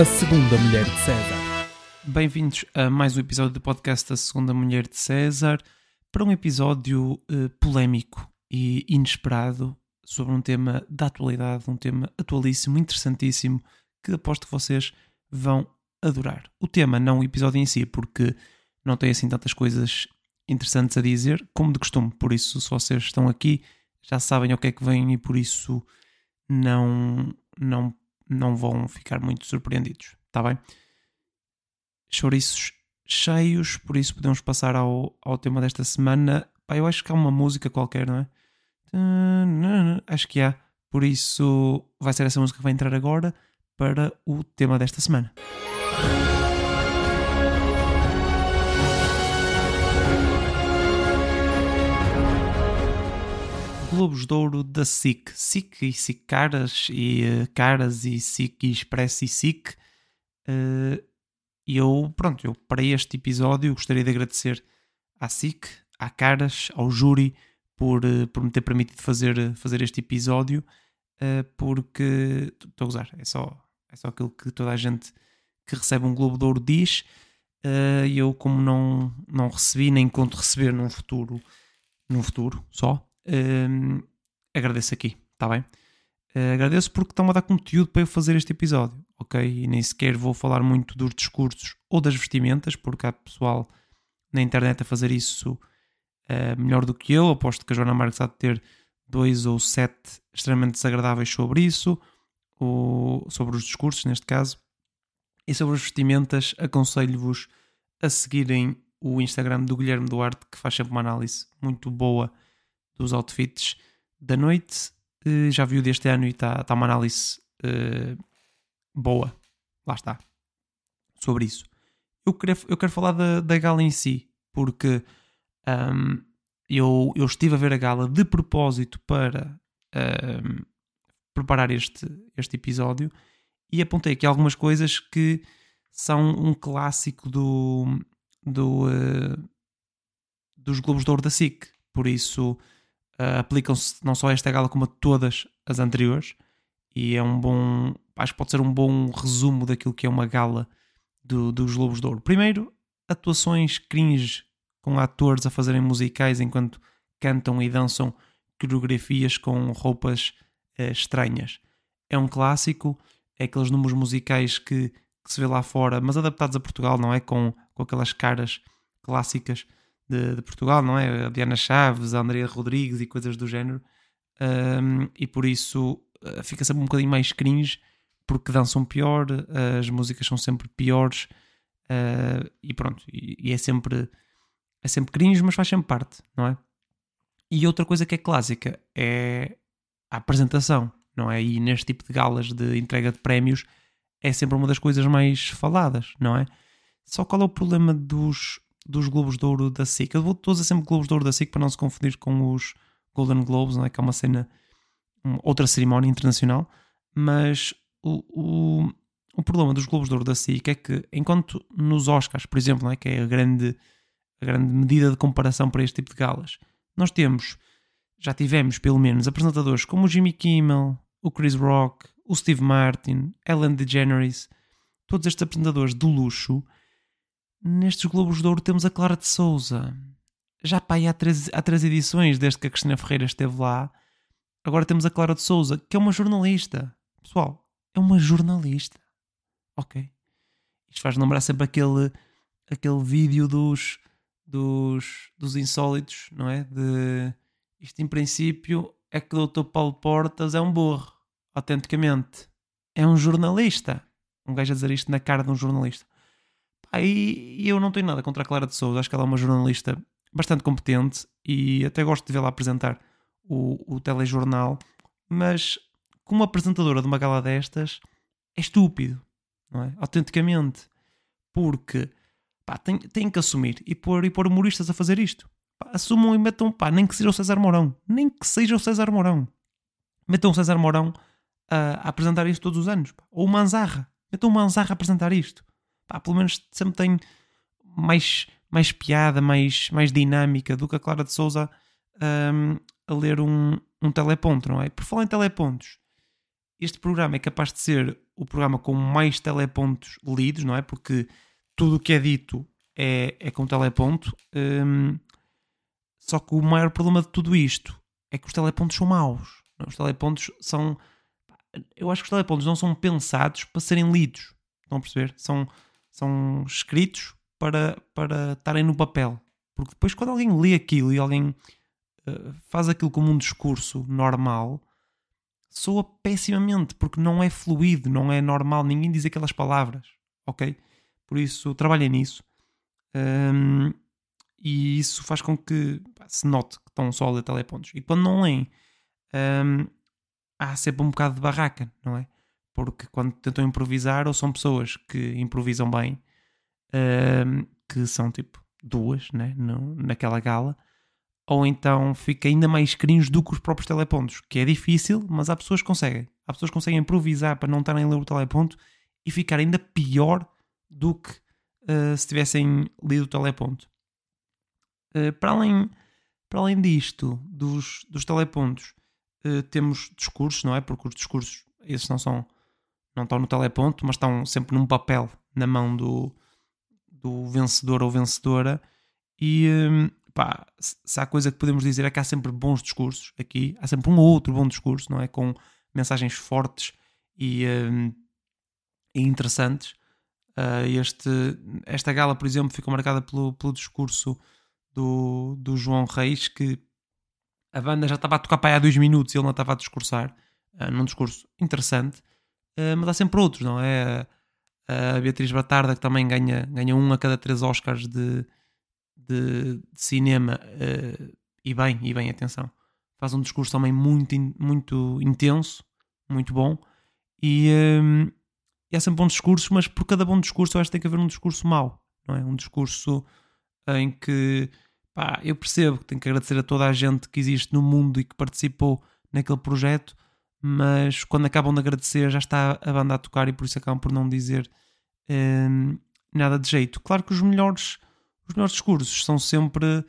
A Segunda Mulher de César. Bem-vindos a mais um episódio do podcast da Segunda Mulher de César para um episódio eh, polémico e inesperado sobre um tema da atualidade, um tema atualíssimo, interessantíssimo, que aposto que vocês vão adorar. O tema, não o episódio em si, porque não tem assim tantas coisas interessantes a dizer, como de costume. Por isso, se vocês estão aqui, já sabem o que é que vem e por isso não, não, não vão ficar muito surpreendidos. Está bem? Chouriços cheios, por isso podemos passar ao, ao tema desta semana. Pá, eu acho que há uma música qualquer, não é? Acho que há. Por isso vai ser essa música que vai entrar agora para o tema desta semana. Globos de Ouro da SIC. SIC e SIC Caras e uh, Caras e SIC e Express e SIC. Uh, eu, pronto, eu para este episódio gostaria de agradecer à SIC, à Caras, ao júri por, uh, por me ter permitido fazer, fazer este episódio, porque estou a usar, é só, é só aquilo que toda a gente que recebe um Globo de Ouro diz. Eu, como não, não recebi, nem conto receber num futuro, num futuro só, uh, agradeço aqui, está bem? Uh, agradeço porque estão a dar conteúdo para eu fazer este episódio, ok? E nem sequer vou falar muito dos discursos ou das vestimentas, porque há pessoal na internet a fazer isso uh, melhor do que eu. Aposto que a Joana Marques há de ter dois ou sete extremamente desagradáveis sobre isso, ou sobre os discursos, neste caso. E sobre as vestimentas, aconselho-vos a seguirem o Instagram do Guilherme Duarte, que faz sempre uma análise muito boa dos outfits da noite. Uh, já viu deste ano e está tá uma análise uh, boa. Lá está. Sobre isso. Eu quero, eu quero falar da, da gala em si, porque um, eu, eu estive a ver a gala de propósito para um, preparar este, este episódio e apontei aqui algumas coisas que são um clássico do, do, uh, dos Globos de Ouro da SIC. Por isso, uh, aplicam-se não só a esta gala como a todas as anteriores e é um bom acho que pode ser um bom resumo daquilo que é uma gala do, dos Lobos de Ouro. Primeiro, atuações cringe com atores a fazerem musicais enquanto cantam e dançam coreografias com roupas uh, estranhas. É um clássico, é aqueles números musicais que, que, se vê lá fora, mas adaptados a Portugal, não é? Com, com aquelas caras clássicas de, de, Portugal, não é? A Diana Chaves, a Andrea Rodrigues e coisas do género. Um, e por isso uh, fica sempre um bocadinho mais cringe, porque dançam pior, as músicas são sempre piores, uh, e pronto, e, e, é sempre é sempre cringe, mas faz sempre parte, não é? E outra coisa que é clássica é a apresentação, não é? E neste tipo de galas de entrega de prémios é sempre uma das coisas mais faladas, não é? Só qual é o problema dos, dos Globos de Ouro da SIC. Eu vou todos sempre Globos de Ouro da SIC para não se confundir com os Golden Globes, não é? que é uma cena, outra cerimónia internacional. Mas o, o, o problema dos Globos de Ouro da SIC é que, enquanto nos Oscars, por exemplo, não é? que é a grande, a grande medida de comparação para este tipo de galas, nós temos, já tivemos pelo menos apresentadores como o Jimmy Kimmel, o Chris Rock, o Steve Martin, Ellen DeGeneres, todos estes apresentadores de luxo nestes Globos de Ouro temos a Clara de Souza. Já pá, há três, há três edições desde que a Cristina Ferreira esteve lá. Agora temos a Clara de Souza, que é uma jornalista. Pessoal, é uma jornalista. Ok. Isto faz lembrar sempre aquele, aquele vídeo dos, dos, dos insólitos, não é? De isto em princípio é que o Dr. Paulo Portas é um burro, autenticamente. É um jornalista. Um gajo a dizer isto na cara de um jornalista. Aí eu não tenho nada contra a Clara de Souza, acho que ela é uma jornalista bastante competente e até gosto de vê-la apresentar o, o telejornal, mas como apresentadora de uma gala destas é estúpido, não é? Autenticamente. Porque pá, tem, tem que assumir e pôr, e pôr humoristas a fazer isto. Pá, assumam e metam, pá, nem que seja o César Mourão, nem que seja o César Mourão. Metam o César Mourão a, a apresentar isto todos os anos. Pá. Ou o Manzarra. Metam o Manzarra a apresentar isto pá, pelo menos sempre tem mais, mais piada, mais, mais dinâmica do que a Clara de Souza um, a ler um, um teleponto, não é? Por falar em telepontos, este programa é capaz de ser o programa com mais telepontos lidos, não é? Porque tudo o que é dito é, é com teleponto. Um, só que o maior problema de tudo isto é que os telepontos são maus. Não? Os telepontos são. Eu acho que os telepontos não são pensados para serem lidos. Estão a perceber? São, são escritos para, para estarem no papel. Porque depois, quando alguém lê aquilo e alguém uh, faz aquilo como um discurso normal, soa pessimamente, porque não é fluido, não é normal, ninguém diz aquelas palavras, ok? Por isso, trabalhem nisso. Um, e isso faz com que se note que estão só a ler telepontos. E quando não leem, um, há sempre um bocado de barraca, não é? Porque quando tentam improvisar, ou são pessoas que improvisam bem, um, que são tipo duas, né? No, naquela gala, ou então fica ainda mais cringe do que os próprios telepontos, que é difícil, mas há pessoas que conseguem. Há pessoas que conseguem improvisar para não estarem a ler o teleponto e ficar ainda pior do que uh, se tivessem lido o teleponto. Uh, para, além, para além disto, dos, dos telepontos, uh, temos discursos, não é? Porque os discursos, esses não são, não estão no teleponto, mas estão sempre num papel na mão do, do vencedor ou vencedora. E pá, se há coisa que podemos dizer é que há sempre bons discursos aqui, há sempre um ou outro bom discurso, não é? Com mensagens fortes e, um, e interessantes. Uh, este, esta gala, por exemplo, ficou marcada pelo, pelo discurso do, do João Reis, que a banda já estava a tocar para aí há dois minutos e ele não estava a discursar, uh, num discurso interessante, uh, mas há sempre outros, não é? A Beatriz Batarda, que também ganha, ganha um a cada três Oscars de, de, de cinema, uh, e bem, e bem, atenção, faz um discurso também muito, muito intenso, muito bom, e, um, e há sempre bons discursos, mas por cada bom discurso eu acho que tem que haver um discurso mau, não é? Um discurso em que pá, eu percebo que tenho que agradecer a toda a gente que existe no mundo e que participou naquele projeto, mas quando acabam de agradecer já está a banda a tocar e por isso acabam por não dizer um, nada de jeito. Claro que os melhores os melhores discursos são sempre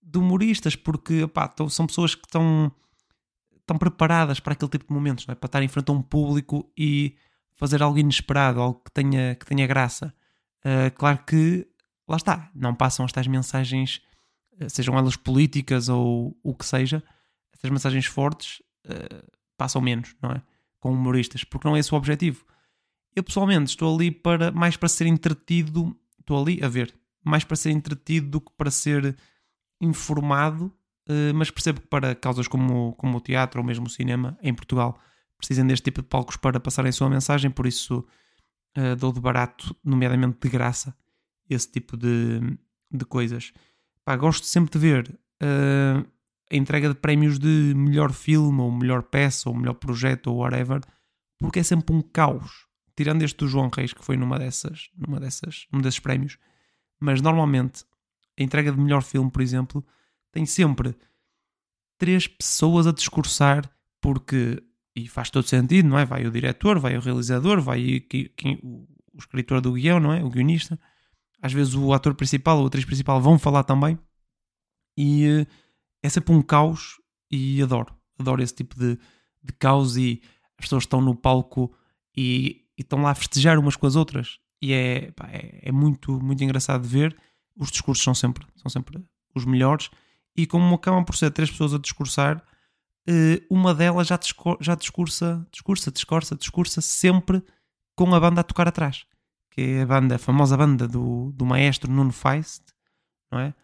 de humoristas, porque opá, são pessoas que estão, estão preparadas para aquele tipo de momentos, é? para estar em frente a um público e fazer algo inesperado, algo que tenha, que tenha graça. Uh, claro que, lá está, não passam estas mensagens, ah, sejam elas políticas ou o que seja, essas mensagens fortes uh, passam menos, não é? Com humoristas, porque não é esse o objetivo. Eu pessoalmente estou ali para mais para ser entretido, estou ali a ver, mais para ser entretido do que para ser informado, eh, mas percebo que para causas como, como o teatro ou mesmo o cinema em Portugal precisam deste tipo de palcos para passarem a sua mensagem, por isso uh, dou de barato, nomeadamente de graça, esse tipo de, de coisas. Pá, gosto sempre de ver uh, a entrega de prémios de melhor filme, ou melhor peça, ou melhor projeto, ou whatever, porque é sempre um caos. Tirando este do João Reis, que foi numa dessas, numa dessas, num desses prémios, mas normalmente a entrega de melhor filme, por exemplo, tem sempre três pessoas a discursar, porque, e faz todo sentido, não é? Vai o diretor, vai o realizador, vai quem, quem, o escritor do guião, não é? O guionista. Às vezes o ator principal ou a atriz principal vão falar também. E eh, é sempre um caos e adoro. Adoro esse tipo de, de caos e as pessoas estão no palco e, e estão lá a festejar umas com as outras e é, pá, é, é, muito, muito engraçado de ver. Os discursos são sempre, são sempre os melhores, e como acabam por ser três pessoas a discursar, eh, uma delas já, já discursa, discursa, discursa, discursa sempre com a banda a tocar atrás, que é a banda, a famosa banda do, do maestro Nuno Feist, não é?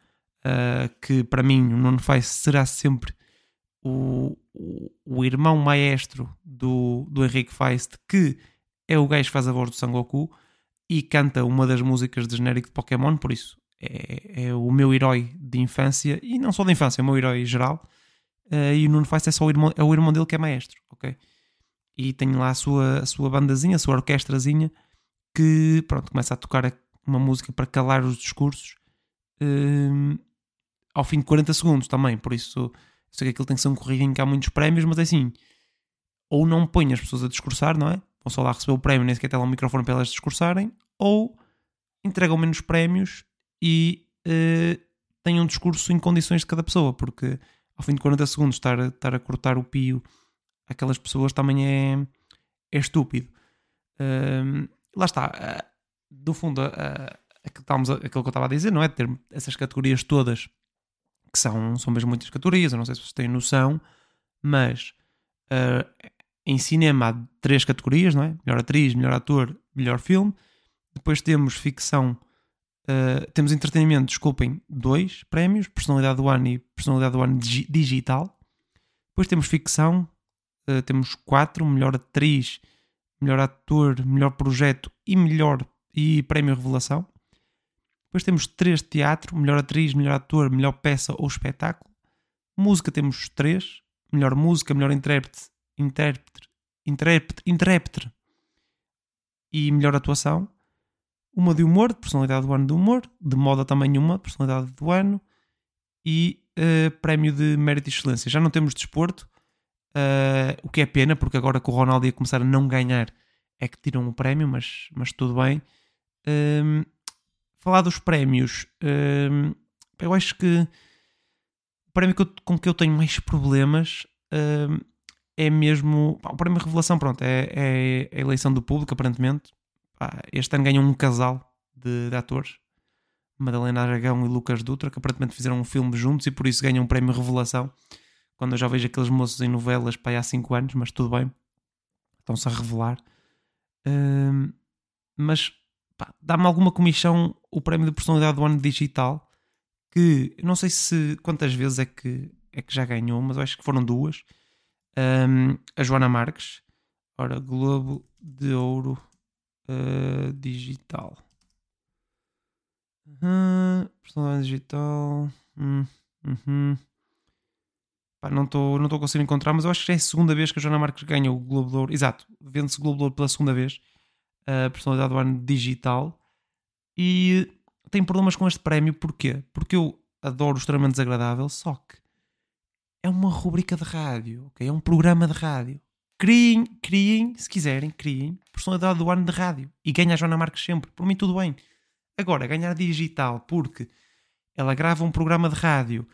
Uh, que para mim o Nuno Feist será sempre o, o, o, irmão maestro do, do Henrique Feist, que é o gajo que faz a voz do Sangoku, e canta uma das músicas de genérico de Pokémon, por isso é, é, o meu herói de infância, e não só de infância, é o meu herói geral. Uh, e o Nuno Feist é só o irmão, é o irmão dele que é maestro, ok? E tem lá a sua, a sua bandazinha, a sua orquestrazinha, que pronto, começa a tocar uma música para calar os discursos uh, ao fim de 40 segundos também, por isso sei que aquilo tem que ser um corrido em que há muitos prémios, mas é assim, ou não põe as pessoas a discursar, não é? vão só lá receber o prémio, nem sequer tem lá um microfone para elas discursarem, ou entregam menos prémios e uh, têm um discurso em condições de cada pessoa, porque ao fim de 40 segundos estar, estar a cortar o pio aquelas pessoas também é, é estúpido. Um, lá está, uh, do fundo, uh, aquilo, a, aquilo que eu estava a dizer, não é? Ter essas categorias todas, que são, são mesmo muitas categorias, eu não sei se vocês têm noção, mas uh, em cinema há três categorias, não é? Melhor atriz, melhor ator, melhor filme. Depois temos ficção, uh, temos entretenimento, desculpem, dois prémios, personalidade do ano e personalidade do ano digital. Depois temos ficção, uh, temos quatro, melhor atriz, melhor ator, melhor projeto e melhor e prémio revelação. Depois temos três de teatro, melhor atriz, melhor ator, melhor peça ou espetáculo. Música temos três, melhor música, melhor intérprete, intérprete, intérprete, intérprete e melhor atuação. Uma de humor, de personalidade do ano de humor, de moda também uma, personalidade do ano, e uh, prémio de mérito e excelência. Já não temos desporto, uh, o que é pena, porque agora que o Ronaldo ia começar a não ganhar é que tiram o prémio, mas, mas tudo bem. Ehm, falar dos prémios, ehm, eu acho que o prémio que eu, com que eu tenho mais problemas ehm, é mesmo. O prémio Revelação, pronto, é, é, a eleição do público, aparentemente. Pá, este ano ganham um casal de, de, atores, Madalena Aragão e Lucas Dutra, que aparentemente fizeram um filme juntos e por isso ganham um prémio Revelação. Quando eu já vejo aqueles moços em novelas pá, há 5 anos, mas tudo bem, estão-se a revelar. Um, mas dá-me alguma comissão o prémio de personalidade do ano digital. Que não sei se quantas vezes é que, é que já ganhou, mas acho que foram duas um, a Joana Marques. Ora, Globo de Ouro uh, Digital. Uhum, personalidade digital. Hum, uhum. Pá, não estou não conseguindo encontrar, mas eu acho que já é a segunda vez que a Joana Marques ganha o Globo de Ouro. Exato, vende-se o Globo de Ouro pela segunda vez. A personalidade do ano digital. E tem problemas com este prémio, porquê? Porque eu adoro o extremamente desagradável, só que é uma rubrica de rádio, ok? É um programa de rádio. Criem, criem, se quiserem, criem personalidade do ano de rádio e ganha a Joana Marques sempre. Por mim, tudo bem. Agora, ganhar digital porque ela grava um programa de rádio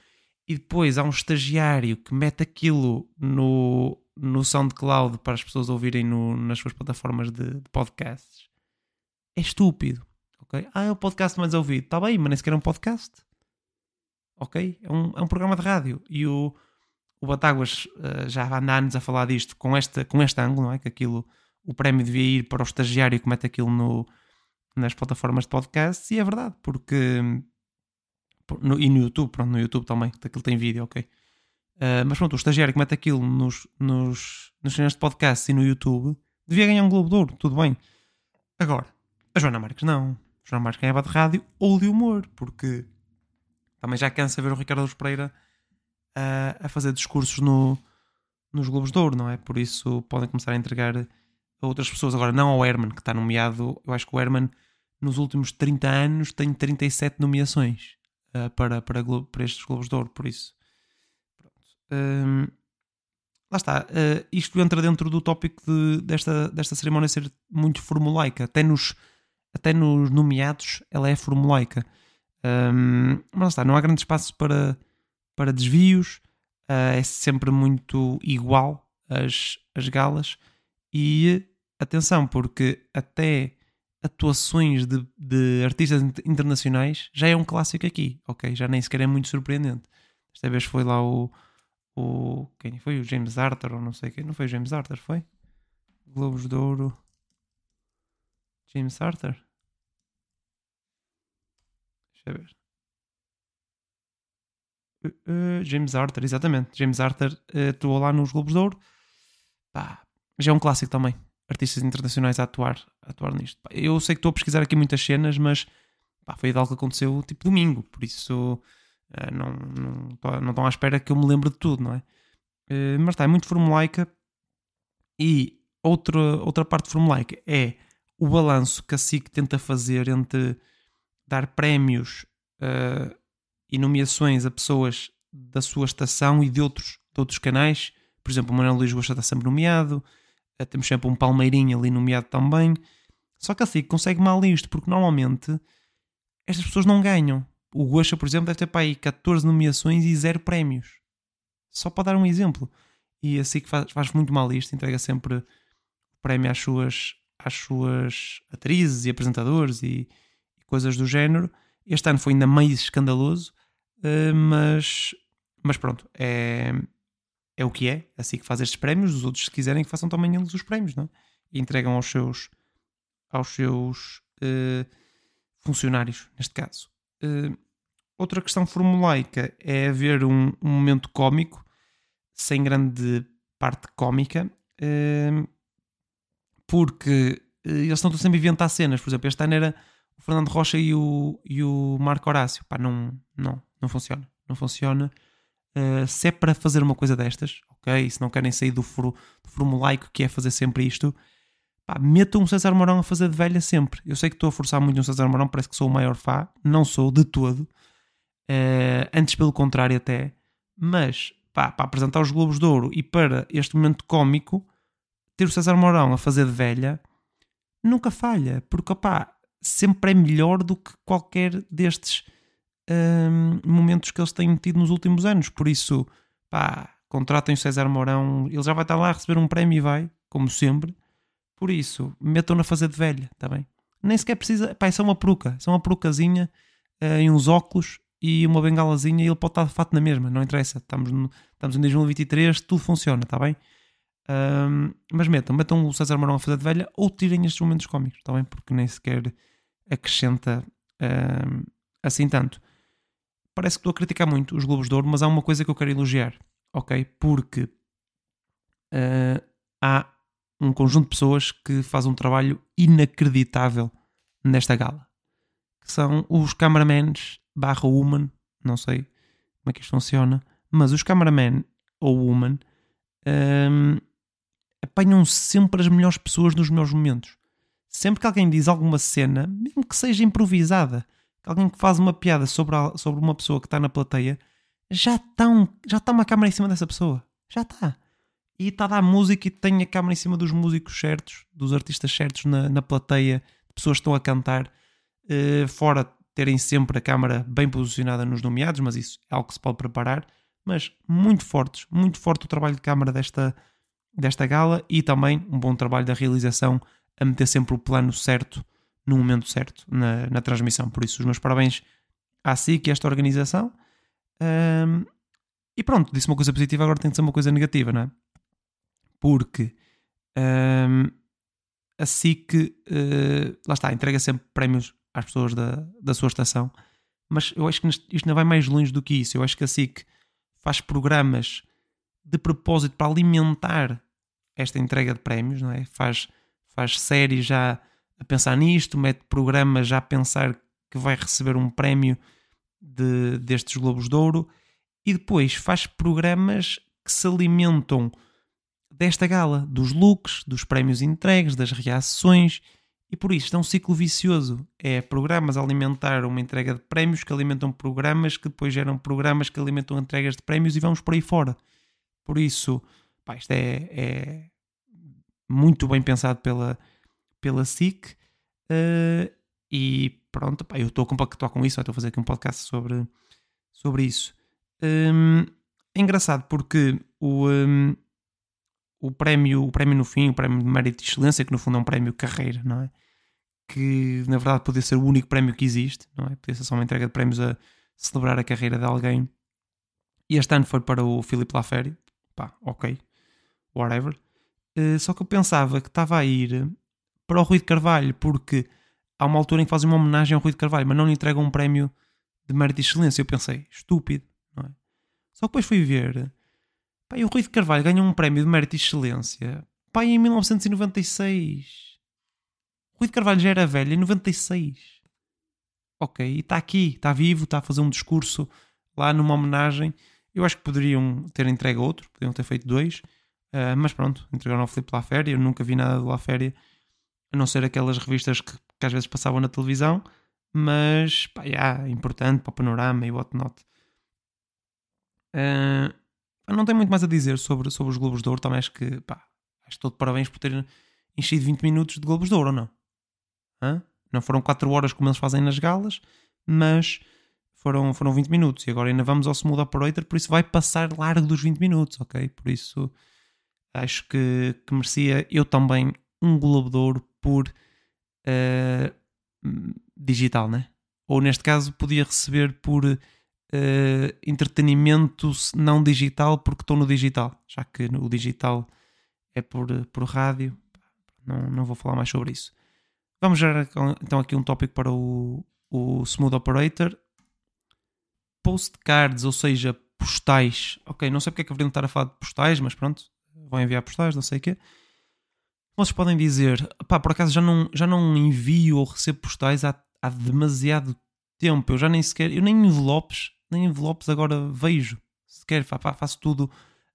e depois há um estagiário que mete aquilo no, no SoundCloud para as pessoas ouvirem no, nas suas plataformas de, de, podcasts. É estúpido. Ok? Ah, é o podcast mais ouvido. Está bem, mas nem sequer é um podcast. Ok? É um, é um programa de rádio. E o, o Batáguas uh, já há anos a falar disto com, esta, com este ângulo, não é? Que aquilo, o prémio devia ir para o estagiário que mete aquilo no, nas plataformas de podcast, e é verdade, porque. No, e no YouTube, pronto, no YouTube também, aquilo tem vídeo, ok. Uh, mas pronto, o estagiário que mete aquilo nos, nos, nos canais de podcast e no YouTube devia ganhar um Globo de Ouro, tudo bem. Agora, a Joana Marques não. Joana Marques ganhava de rádio ou de humor, porque também já cansa ver o Ricardo Pereira a, a fazer discursos no, nos Globos de Ouro, não é? Por isso podem começar a entregar a outras pessoas. Agora, não ao Herman, que está nomeado. Eu acho que o Herman, nos últimos 30 anos, tem 37 nomeações uh, para, para, para estes Globos de Ouro, por isso. Um, lá está. Uh, isto entra dentro do tópico de, desta, desta cerimónia ser muito formulaica. Até nos, até nos nomeados, ela é formulaica. Um, mas está, não há grande espaço para para desvios, uh, é sempre muito igual as, as galas. E atenção, porque até atuações de, de artistas internacionais já é um clássico aqui, ok? Já nem sequer é muito surpreendente. Esta vez foi lá o. o quem foi? O James Arthur, ou não sei quem. Não foi o James Arthur, foi? Globos de Ouro. James Arthur? Deixa ver. Uh, James Arthur, exatamente. James Arthur uh, atuou lá nos Globos de Ouro. Pá, já é um clássico também. Artistas internacionais a atuar, a atuar nisto. Pá, eu sei que estou a pesquisar aqui muitas cenas, mas pá, foi algo que aconteceu tipo domingo, por isso uh, não, não, não estão à espera que eu me lembre de tudo, não é? Uh, mas está, é muito formulaica. E outra, outra parte formulaica é o balanço que a SIC tenta fazer entre dar prémios uh, e nomeações a pessoas da sua estação e de outros, de outros canais. Por exemplo, o Manuel Luís Gosta está sempre nomeado. Eh, temos sempre um Palmeirinho ali nomeado também. Só que assim consegue mal isto, porque normalmente estas pessoas não ganham. O Gosta, por exemplo, deve ter para aí 14 nomeações e 0 prémios. Só para dar um exemplo. E assim que faz, faz muito mal isto, entrega sempre prémio às suas, às suas atrizes e apresentadores e coisas do género. Este ano foi ainda mais escandaloso, uh, mas, mas pronto, é, é o que é, assim que faz estes prémios. Os outros, se quiserem, que façam também eles os prémios, não é? E entregam aos seus, aos seus uh, funcionários, neste caso. Uh, outra questão formulaica é haver um, um momento cómico, sem grande parte cómica, uh, porque eles estão sempre a inventar cenas. Por exemplo, este ano era o Fernando Rocha e o, e o Marco Horácio. Pá, não, não, não funciona. Não funciona. Uh, se é para fazer uma coisa destas, ok? Se não querem sair do, foro, do formulaico que é fazer sempre isto, pá, metam um César Mourão a fazer de velha sempre. Eu sei que estou a forçar muito um César Mourão, parece que sou o maior fã, não sou de todo, uh, antes pelo contrário até, mas pá, para apresentar os Globos de Ouro e para este momento cómico, ter o César Mourão a fazer de velha nunca falha, porque pá, sempre é melhor do que qualquer destes um, momentos que eles têm tido nos últimos anos. Por isso, pá, contratem o César Mourão, ele já vai estar lá a receber um prémio e vai, como sempre. Por isso, metam-na a fazer de velha, está bem? Nem sequer precisa, pá, é uma peruca, é uma perucazinha uh, e uns óculos e uma bengalazinha e ele pode estar de fato na mesma, não interessa. Estamos, no, estamos em 2023, tudo funciona, está bem? Um, mas metam, metam o César Mourão a fazer de velha ou tirem estes momentos cómicos, está bem? Porque nem sequer acrescenta um, assim tanto parece que estou a criticar muito os Globos de Ouro, mas há uma coisa que eu quero elogiar, ok? Porque uh, há um conjunto de pessoas que faz um trabalho inacreditável nesta gala. Que são os cameramans barra woman, não sei como é que isto funciona, mas os cameramen ou woman um, apanham sempre as melhores pessoas nos melhores momentos. Sempre que alguém diz alguma cena, mesmo que seja improvisada, alguém que faz uma piada sobre, a, sobre uma pessoa que está na plateia, já está um, já está uma câmera em cima dessa pessoa. Já está. E está a dar música e tem a câmera em cima dos músicos certos, dos artistas certos na, na plateia, pessoas que estão a cantar, uh, fora terem sempre a câmera bem posicionada nos nomeados, mas isso é algo que se pode preparar. Mas muito fortes, muito forte o trabalho de câmara desta, desta gala e também um bom trabalho da realização a meter sempre o plano certo no momento certo na, na transmissão. Por isso, os meus parabéns à SIC e a esta organização. Um, e pronto, disse uma coisa positiva, agora tem de ser uma coisa negativa, não é? Porque um, a SIC, uh, lá está, entrega sempre prémios às pessoas da, da sua estação, mas eu acho que isto não vai mais longe do que isso. Eu acho que a SIC faz programas de propósito para alimentar esta entrega de prémios, não é? Faz, faz séries já a pensar nisto, mete programas já a pensar que vai receber um prémio de, destes Globos de Ouro e depois faz programas que se alimentam desta gala, dos looks, dos prémios entregues, das reações e por isso é um ciclo vicioso. É programas a alimentar uma entrega de prémios que alimentam programas que depois geram programas que alimentam entregas de prémios e vamos por aí fora. Por isso, pá, isto é, é muito bem pensado pela, pela SIC. Uh, e pronto, pá, eu estou a compactuar com isso, estou a fazer aqui um podcast sobre, sobre isso. Um, é engraçado porque o, um, o, prémio, o prémio no fim, o prémio de mérito de excelência, que no fundo é um prémio carreira, não é? Que na verdade poderia ser o único prémio que existe, não é? Poderia ser só uma entrega de prémios a celebrar a carreira de alguém. E este ano foi para o Filipe Laferi, pá, ok, whatever. Uh, só que eu pensava que estava a ir para o Rui de Carvalho, porque há uma altura em que fazem uma homenagem ao Rui de Carvalho, mas não lhe entregam um prémio de mérito e excelência. Eu pensei, estúpido, não é? Só que depois fui ver, e o Rui de Carvalho ganhou um prémio de mérito e excelência, pá, em 1996. O Rui de Carvalho já era velho em 96. Ok, e está aqui, está vivo, está a fazer um discurso lá numa homenagem. Eu acho que poderiam ter entregue outro, poderiam ter feito dois, uh, mas pronto, entregaram ao Filipe Laféria. Eu nunca vi nada de Laféria a não ser aquelas revistas que, que às vezes passavam na televisão, mas pá, yeah, importante para o panorama e whatnot. Uh, não tenho muito mais a dizer sobre, sobre os Globos de Ouro, também acho que pá, acho todo parabéns por terem enchido 20 minutos de Globos de Ouro, ou não? Hã? Não foram 4 horas como eles fazem nas galas, mas foram, foram 20 minutos e agora ainda vamos ao Smooth Operator, por isso vai passar largo dos 20 minutos, ok? Por isso acho que, que merecia. Eu também um Globo de Ouro por uh, digital, né? Ou neste caso podia receber por uh, entretenimento não digital porque estou no digital, já que o digital é por, por rádio. Não, não vou falar mais sobre isso. Vamos gerar então aqui um tópico para o, o Smooth Operator. Postcards, ou seja, postais. Ok, não sei porque é que deveriam estar a falar de postais, mas pronto, vão enviar postais, não sei o quê. Vocês podem dizer, pá, por acaso já não, já não envio ou recebo postais há, há demasiado tempo. Eu já nem sequer, eu nem envelopes, nem envelopes agora vejo. Sequer, pá, faço tudo,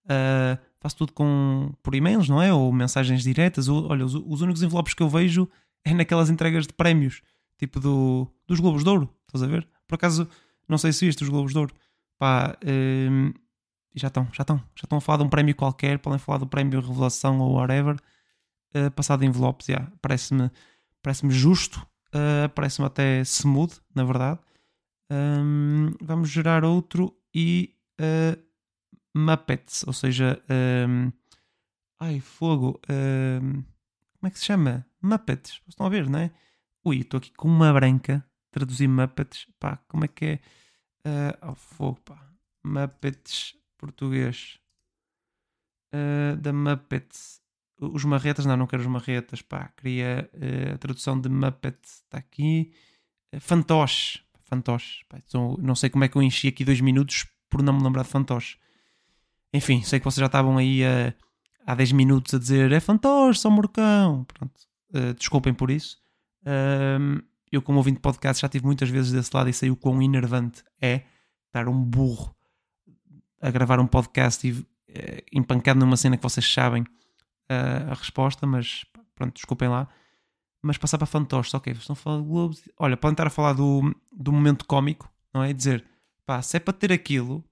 uh, faço tudo com, por e-mails, não é? Ou mensagens diretas. Ou, olha, os, os únicos envelopes que eu vejo é naquelas entregas de prémios, tipo do, dos Globos de Ouro, estás a ver? Por acaso, não sei se viste os Globos de Ouro. Pá, hum, já estão, já estão, já estão a falar de um prémio qualquer, podem falar do prémio Revelação ou whatever, uh, passado em envelopes, yeah, parece-me parece justo, uh, parece-me até smooth, na verdade. Um, vamos gerar outro e uh, Muppets, ou seja, um, ai, fogo, um, como é que se chama? Muppets, estão a ver, não é? Ui, estou aqui com uma branca, traduzir Muppets, pá, como é que é? Uh, oh, fogo, pá. Muppets português. Uh, da Muppets. Os marretas, não, não quero os marretas, pá. Queria uh, a tradução de Muppets, está aqui. Fantoche. Fantoche. Pá, então, não sei como é que eu enchi aqui dois minutos por não me lembrar de fantoche. Enfim, sei que vocês já estavam aí uh, há 10 minutos a dizer é fantoche, são morcão. Pronto. Uh, desculpem por isso. Eu, como ouvinte de podcast, já tive muitas vezes desse lado e sei o quão enervante é estar um burro a gravar um podcast e uh, empancado numa cena que vocês sabem uh, a resposta, mas pronto, desculpem lá. Mas passar para fantoches, ok, estão a falar de Globos. Olha, podem estar a falar do, do momento cómico, não é? Dizer, pá, se é para ter aquilo,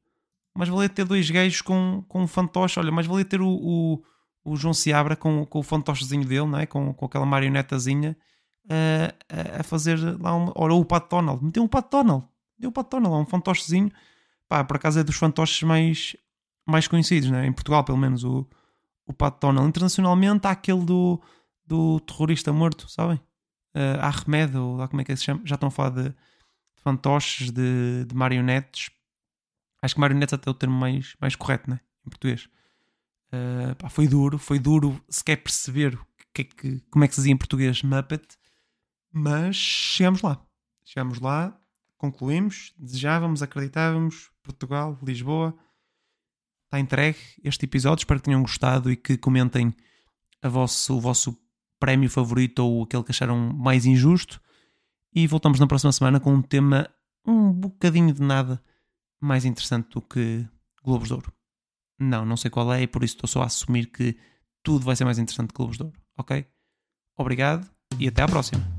mas valia ter dois gajos com, com um fantoche. Olha, mas valia ter o, o, o João Seabra com, com o fantochezinho dele, não é? Com, com aquela marionetazinha a, a fazer lá uma. Ora, o Pat Donald, meteu um Pat Donald, deu um Pat Donald, um fantochezinho. Pá, por acaso é dos fantoches mais, mais conhecidos, né? em Portugal, pelo menos, o, o Pat Donald. Internacionalmente há aquele do, do terrorista morto, sabem? Uh, Ahmed, ou lá como é que é se chama? Já estão a falar de, de fantoches, de, de marionetes. Acho que marionetes até é o termo mais, mais correto, né? Em português. Uh, pá, foi duro, foi duro se quer perceber que, que, como é que se dizia em português Muppet. Mas chegamos lá. Chegamos lá, concluímos, desejávamos, acreditávamos. Portugal, Lisboa. Está entregue este episódio. Espero que tenham gostado e que comentem vosso, o vosso prémio favorito ou aquele que acharam mais injusto. E voltamos na próxima semana com um tema um bocadinho de nada mais interessante do que Globos de Ouro. Não, não sei qual é e por isso estou só a assumir que tudo vai ser mais interessante que Globos de Ouro. Ok? Obrigado e até à próxima.